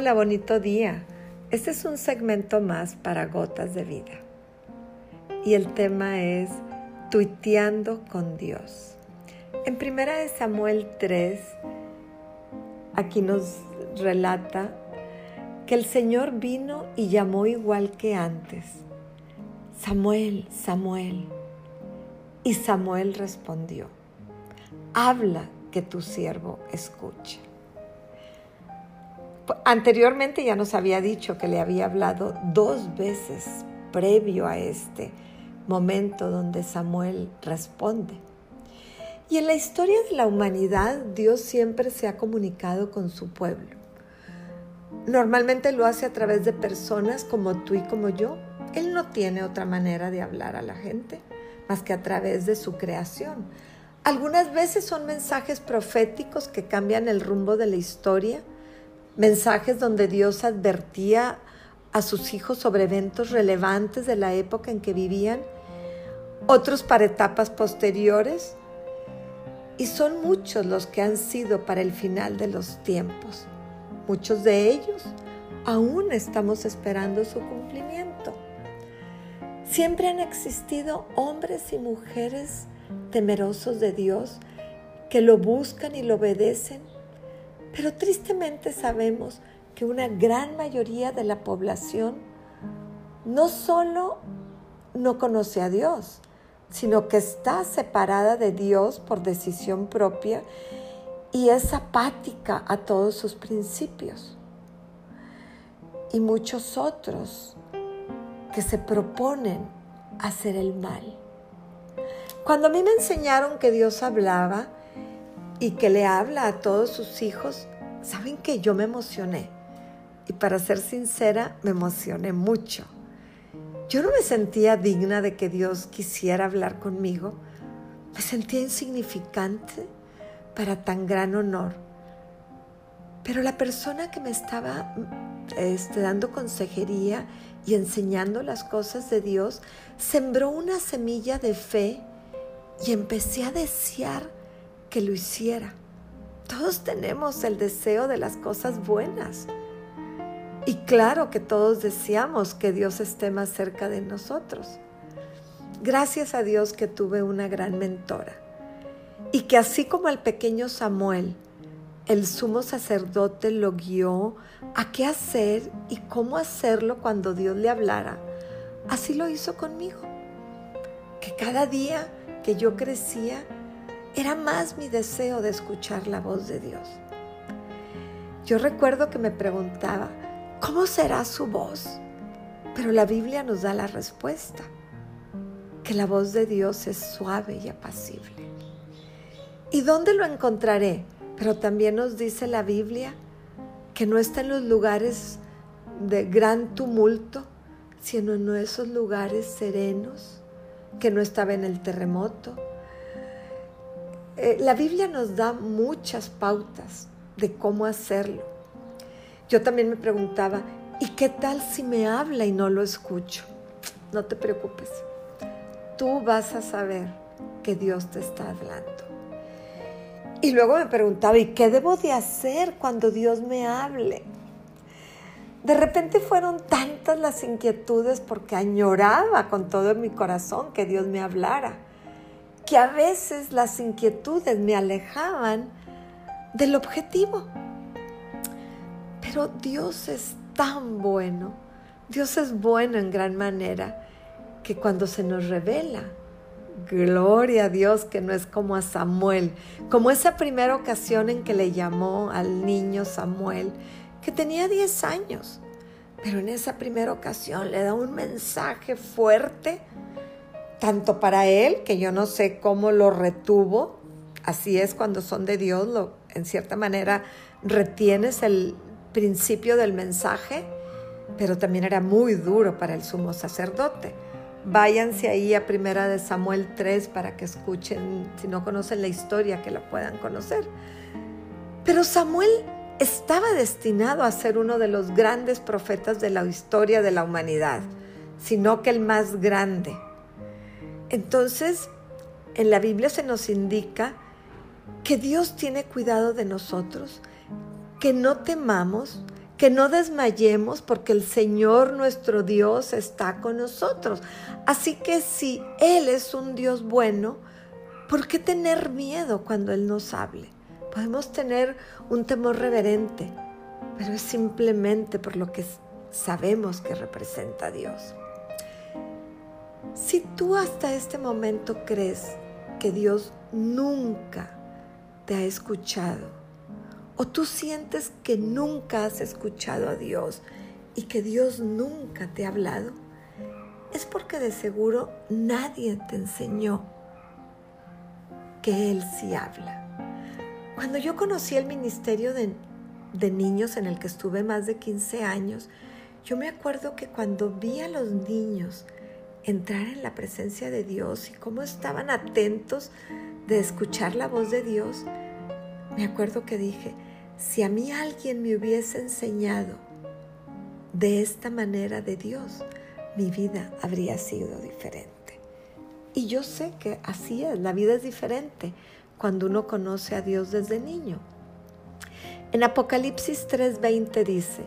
Hola, bonito día. Este es un segmento más para gotas de vida. Y el tema es tuiteando con Dios. En primera de Samuel 3, aquí nos relata que el Señor vino y llamó igual que antes. Samuel, Samuel. Y Samuel respondió, habla que tu siervo escuche anteriormente ya nos había dicho que le había hablado dos veces previo a este momento donde Samuel responde. Y en la historia de la humanidad Dios siempre se ha comunicado con su pueblo. Normalmente lo hace a través de personas como tú y como yo. Él no tiene otra manera de hablar a la gente más que a través de su creación. Algunas veces son mensajes proféticos que cambian el rumbo de la historia mensajes donde Dios advertía a sus hijos sobre eventos relevantes de la época en que vivían, otros para etapas posteriores, y son muchos los que han sido para el final de los tiempos. Muchos de ellos aún estamos esperando su cumplimiento. Siempre han existido hombres y mujeres temerosos de Dios que lo buscan y lo obedecen pero tristemente sabemos que una gran mayoría de la población no solo no conoce a Dios, sino que está separada de Dios por decisión propia y es apática a todos sus principios. Y muchos otros que se proponen hacer el mal. Cuando a mí me enseñaron que Dios hablaba, y que le habla a todos sus hijos, saben que yo me emocioné. Y para ser sincera, me emocioné mucho. Yo no me sentía digna de que Dios quisiera hablar conmigo. Me sentía insignificante para tan gran honor. Pero la persona que me estaba este, dando consejería y enseñando las cosas de Dios, sembró una semilla de fe y empecé a desear que lo hiciera. Todos tenemos el deseo de las cosas buenas. Y claro que todos deseamos que Dios esté más cerca de nosotros. Gracias a Dios que tuve una gran mentora. Y que así como el pequeño Samuel, el sumo sacerdote lo guió a qué hacer y cómo hacerlo cuando Dios le hablara, así lo hizo conmigo. Que cada día que yo crecía, era más mi deseo de escuchar la voz de Dios. Yo recuerdo que me preguntaba, ¿cómo será su voz? Pero la Biblia nos da la respuesta, que la voz de Dios es suave y apacible. ¿Y dónde lo encontraré? Pero también nos dice la Biblia que no está en los lugares de gran tumulto, sino en esos lugares serenos, que no estaba en el terremoto, eh, la Biblia nos da muchas pautas de cómo hacerlo. Yo también me preguntaba, ¿y qué tal si me habla y no lo escucho? No te preocupes, tú vas a saber que Dios te está hablando. Y luego me preguntaba, ¿y qué debo de hacer cuando Dios me hable? De repente fueron tantas las inquietudes porque añoraba con todo mi corazón que Dios me hablara que a veces las inquietudes me alejaban del objetivo. Pero Dios es tan bueno, Dios es bueno en gran manera, que cuando se nos revela, gloria a Dios que no es como a Samuel, como esa primera ocasión en que le llamó al niño Samuel, que tenía 10 años, pero en esa primera ocasión le da un mensaje fuerte tanto para él, que yo no sé cómo lo retuvo, así es cuando son de Dios, lo, en cierta manera retienes el principio del mensaje, pero también era muy duro para el sumo sacerdote. Váyanse ahí a Primera de Samuel 3 para que escuchen, si no conocen la historia, que la puedan conocer. Pero Samuel estaba destinado a ser uno de los grandes profetas de la historia de la humanidad, sino que el más grande. Entonces, en la Biblia se nos indica que Dios tiene cuidado de nosotros, que no temamos, que no desmayemos porque el Señor nuestro Dios está con nosotros. Así que si Él es un Dios bueno, ¿por qué tener miedo cuando Él nos hable? Podemos tener un temor reverente, pero es simplemente por lo que sabemos que representa a Dios. Si tú hasta este momento crees que Dios nunca te ha escuchado, o tú sientes que nunca has escuchado a Dios y que Dios nunca te ha hablado, es porque de seguro nadie te enseñó que Él sí habla. Cuando yo conocí el ministerio de, de niños en el que estuve más de 15 años, yo me acuerdo que cuando vi a los niños entrar en la presencia de Dios y cómo estaban atentos de escuchar la voz de Dios, me acuerdo que dije, si a mí alguien me hubiese enseñado de esta manera de Dios, mi vida habría sido diferente. Y yo sé que así es, la vida es diferente cuando uno conoce a Dios desde niño. En Apocalipsis 3:20 dice,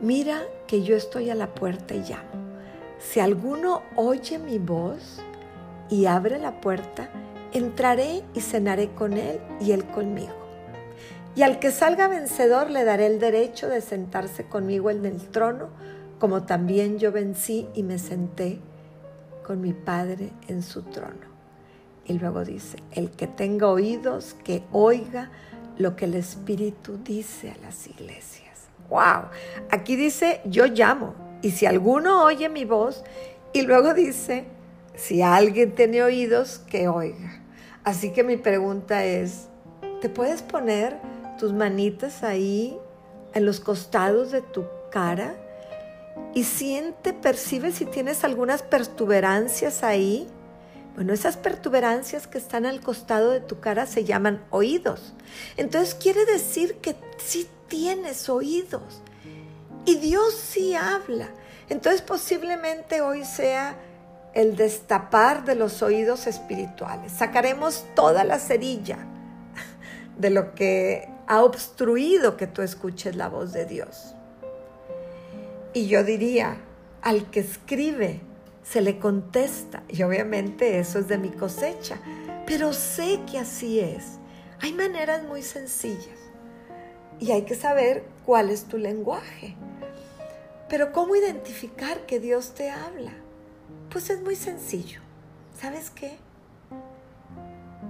mira que yo estoy a la puerta y llamo. Si alguno oye mi voz y abre la puerta, entraré y cenaré con él y él conmigo. Y al que salga vencedor le daré el derecho de sentarse conmigo en el trono, como también yo vencí y me senté con mi Padre en su trono. Y luego dice, el que tenga oídos, que oiga lo que el Espíritu dice a las iglesias. ¡Wow! Aquí dice, yo llamo, y si alguno oye mi voz, y luego dice, si alguien tiene oídos, que oiga. Así que mi pregunta es, ¿te puedes poner tus manitas ahí en los costados de tu cara? Y siente, percibe si tienes algunas pertuberancias ahí. Bueno, esas pertuberancias que están al costado de tu cara se llaman oídos. Entonces quiere decir que sí tienes oídos. Y Dios sí habla. Entonces posiblemente hoy sea el destapar de los oídos espirituales. Sacaremos toda la cerilla de lo que ha obstruido que tú escuches la voz de Dios. Y yo diría, al que escribe se le contesta. Y obviamente eso es de mi cosecha. Pero sé que así es. Hay maneras muy sencillas. Y hay que saber cuál es tu lenguaje. Pero ¿cómo identificar que Dios te habla? Pues es muy sencillo. ¿Sabes qué?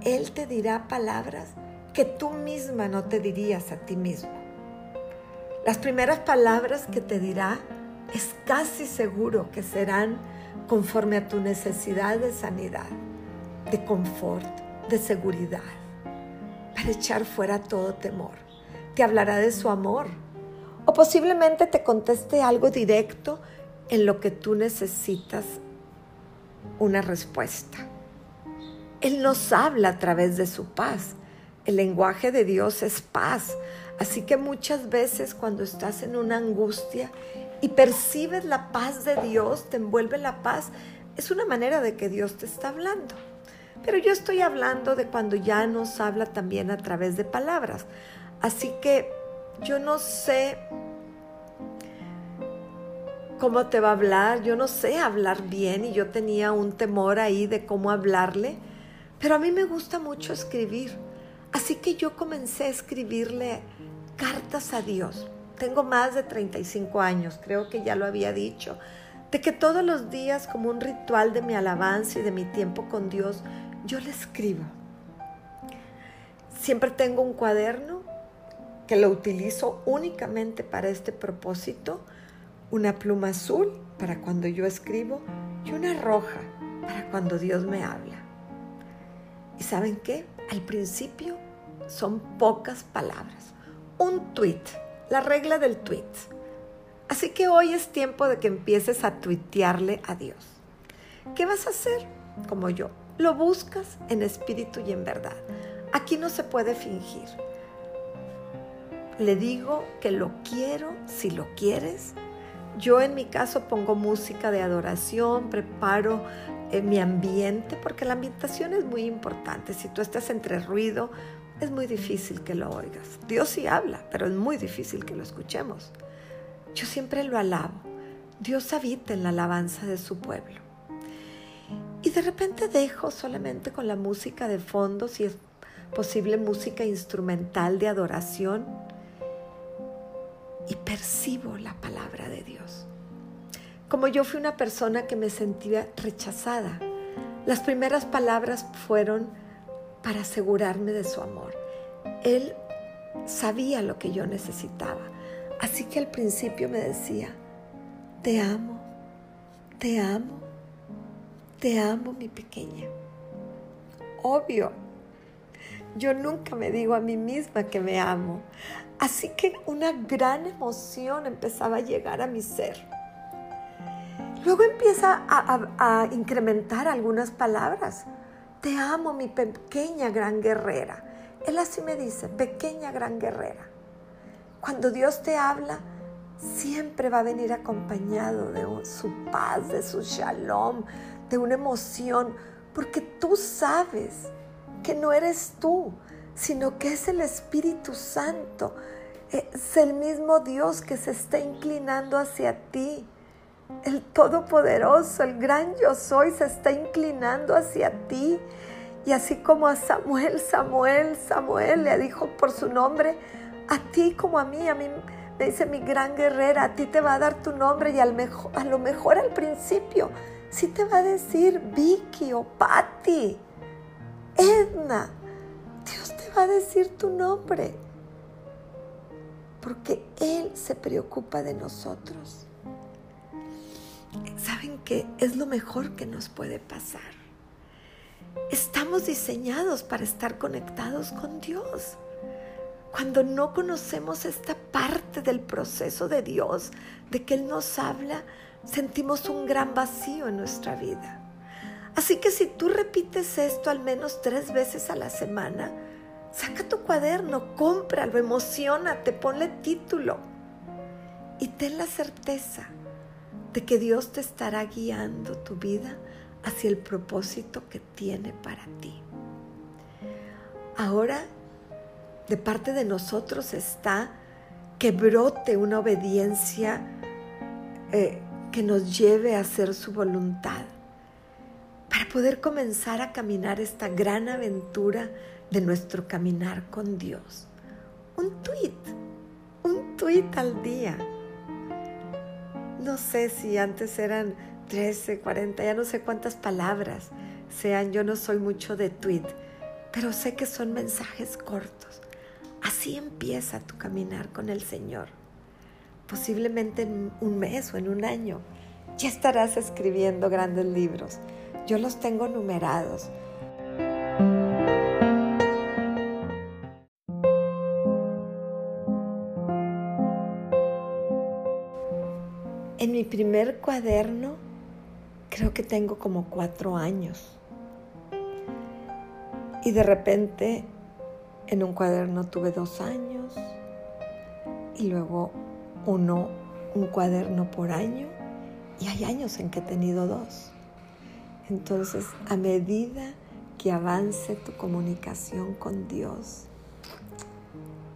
Él te dirá palabras que tú misma no te dirías a ti mismo. Las primeras palabras que te dirá es casi seguro que serán conforme a tu necesidad de sanidad, de confort, de seguridad, para echar fuera todo temor. Te hablará de su amor o posiblemente te conteste algo directo en lo que tú necesitas una respuesta. Él nos habla a través de su paz. El lenguaje de Dios es paz. Así que muchas veces cuando estás en una angustia y percibes la paz de Dios, te envuelve la paz, es una manera de que Dios te está hablando. Pero yo estoy hablando de cuando ya nos habla también a través de palabras. Así que yo no sé cómo te va a hablar, yo no sé hablar bien y yo tenía un temor ahí de cómo hablarle, pero a mí me gusta mucho escribir. Así que yo comencé a escribirle cartas a Dios. Tengo más de 35 años, creo que ya lo había dicho, de que todos los días como un ritual de mi alabanza y de mi tiempo con Dios, yo le escribo. Siempre tengo un cuaderno que lo utilizo únicamente para este propósito, una pluma azul para cuando yo escribo y una roja para cuando Dios me habla. ¿Y saben qué? Al principio son pocas palabras. Un tweet, la regla del tweet. Así que hoy es tiempo de que empieces a tuitearle a Dios. ¿Qué vas a hacer? Como yo. Lo buscas en espíritu y en verdad. Aquí no se puede fingir le digo que lo quiero si lo quieres. Yo en mi caso pongo música de adoración, preparo eh, mi ambiente, porque la ambientación es muy importante. Si tú estás entre ruido, es muy difícil que lo oigas. Dios sí habla, pero es muy difícil que lo escuchemos. yo siempre lo alabo. Dios habita en la alabanza de su pueblo. Y de repente dejo solamente con la música de fondo, si es posible música instrumental de adoración, y percibo la palabra de Dios. Como yo fui una persona que me sentía rechazada, las primeras palabras fueron para asegurarme de su amor. Él sabía lo que yo necesitaba. Así que al principio me decía, te amo, te amo, te amo mi pequeña. Obvio, yo nunca me digo a mí misma que me amo. Así que una gran emoción empezaba a llegar a mi ser. Luego empieza a, incrementar algunas palabras. Te amo, mi pequeña gran guerrera. Él así me dice, pequeña gran guerrera. Cuando Dios te habla, siempre va a venir acompañado de su paz, de su shalom, de una emoción, porque tú sabes que no eres tú, sino que es el Espíritu Santo. Es el mismo Dios que se está inclinando hacia ti. El Todopoderoso, el gran yo soy, se está inclinando hacia ti. Y así como a Samuel, Samuel, Samuel le dijo por su nombre, a ti como a mí, a mí me dice mi gran guerrera, a ti te va a dar tu nombre y al a lo mejor al principio sí te va a decir Vicky o Patty, Edna. Dios te va a decir tu nombre porque Él se preocupa de nosotros. ¿Saben qué? Es lo mejor que nos puede pasar. Estamos diseñados para estar conectados con Dios. Cuando no conocemos esta parte del proceso de Dios, de que Él nos habla, sentimos un gran vacío en nuestra vida. Así que si tú repites esto al menos tres veces a la semana, saca tu cuaderno, cómpralo, emocionate, ponle título y ten la certeza de que Dios te estará guiando tu vida hacia el propósito que tiene para ti. Ahora, de parte de nosotros está que brote una obediencia eh, que nos lleve a hacer su voluntad, poder comenzar a caminar esta gran aventura de nuestro caminar con Dios. Un tweet, un tweet al día no sé si antes eran 13, 40, ya no sé cuántas palabras sean, yo no soy mucho de tweet, pero sé que son mensajes cortos. Así empieza tu caminar con el Señor. Posiblemente en un mes o en un año ya estarás escribiendo grandes libros. Yo los tengo numerados En mi primer cuaderno creo que tengo como cuatro años. Y de repente en un cuaderno tuve dos años y luego uno, un cuaderno por año y hay años en que he tenido dos. Entonces, a medida que avance tu comunicación con Dios,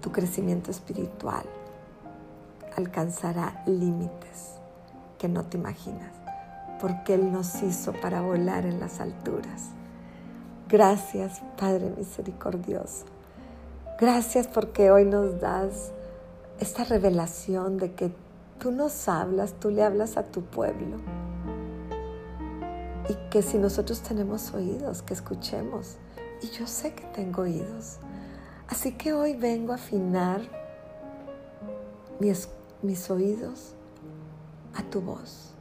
tu crecimiento espiritual alcanzará límites que no te imaginas, porque Él nos hizo para volar en las alturas. Gracias, Padre misericordioso. Gracias porque hoy nos das esta revelación de que tú nos hablas, tú le hablas a tu pueblo. Y que si nosotros tenemos oídos, que escuchemos. Y yo sé que tengo oídos. Así que hoy vengo a afinar mis, mis oídos a tu voz.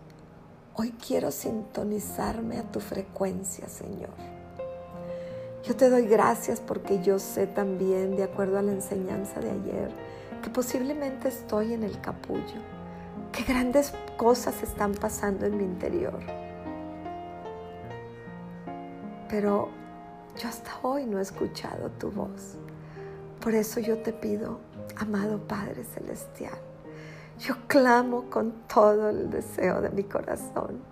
Hoy quiero sintonizarme a tu frecuencia, Señor. Yo te doy gracias porque yo sé también, de acuerdo a la enseñanza de ayer, que posiblemente estoy en el capullo, que grandes cosas están pasando en mi interior. Pero yo hasta hoy no he escuchado tu voz. Por eso yo te pido, amado Padre Celestial, yo clamo con todo el deseo de mi corazón.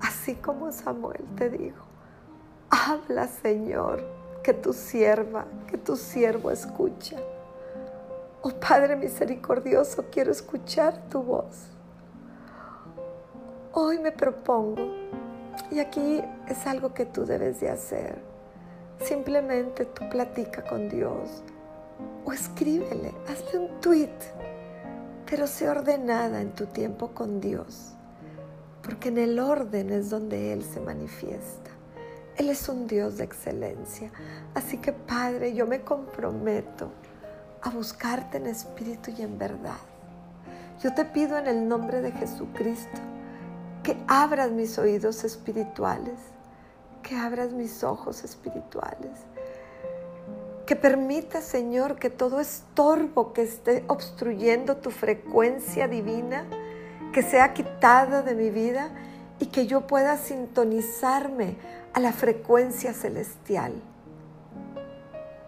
Así como Samuel te dijo, habla Señor, que tu sierva, que tu siervo escucha. Oh Padre misericordioso, quiero escuchar tu voz. Hoy me propongo, y aquí es algo que tú debes de hacer, simplemente tú platica con Dios o escríbele, hazle un tweet, pero sé ordenada en tu tiempo con Dios, porque en el orden es donde Él se manifiesta. Él es un Dios de excelencia. Así que Padre, yo me comprometo a buscarte en espíritu y en verdad. Yo te pido en el nombre de Jesucristo que abras mis oídos espirituales, que abras mis ojos espirituales, que permita, Señor, que todo estorbo que esté obstruyendo tu frecuencia divina, que sea quitado de mi vida y que yo pueda sintonizarme a la frecuencia celestial.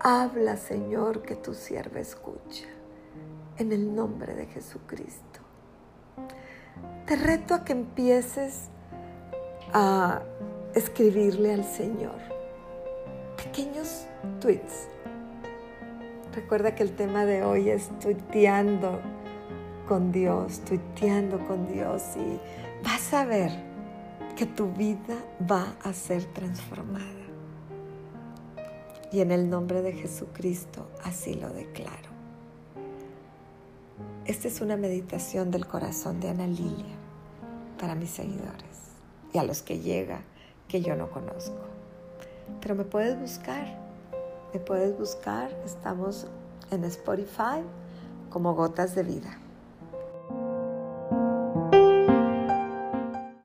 Habla, Señor, que tu sierva escucha. En el nombre de Jesucristo. Te reto a que empieces a escribirle al Señor pequeños tweets Recuerda que el tema de hoy es tuiteando con Dios, tuiteando con Dios y vas a ver que tu vida va a ser transformada. Y en el nombre de Jesucristo así lo declaro. Esta es una meditación del corazón de Ana Lilia para mis seguidores y a los que llega que yo no conozco. Pero me puedes buscar me puedes buscar, estamos en Spotify como Gotas de Vida.